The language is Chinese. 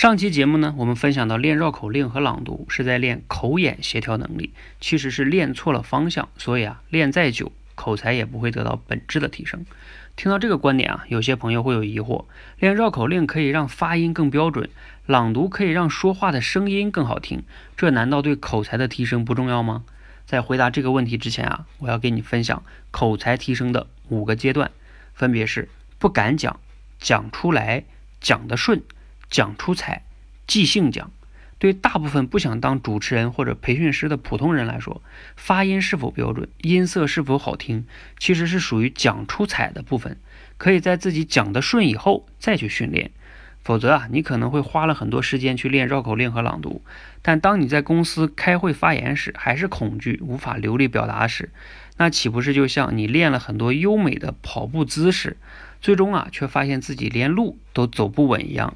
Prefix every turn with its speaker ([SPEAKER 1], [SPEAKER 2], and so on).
[SPEAKER 1] 上期节目呢，我们分享到练绕口令和朗读是在练口眼协调能力，其实是练错了方向，所以啊，练再久，口才也不会得到本质的提升。听到这个观点啊，有些朋友会有疑惑：练绕口令可以让发音更标准，朗读可以让说话的声音更好听，这难道对口才的提升不重要吗？在回答这个问题之前啊，我要给你分享口才提升的五个阶段，分别是不敢讲、讲出来、讲得顺。讲出彩，即兴讲。对大部分不想当主持人或者培训师的普通人来说，发音是否标准，音色是否好听，其实是属于讲出彩的部分。可以在自己讲得顺以后再去训练。否则啊，你可能会花了很多时间去练绕口令和朗读，但当你在公司开会发言时，还是恐惧无法流利表达时，那岂不是就像你练了很多优美的跑步姿势，最终啊却发现自己连路都走不稳一样？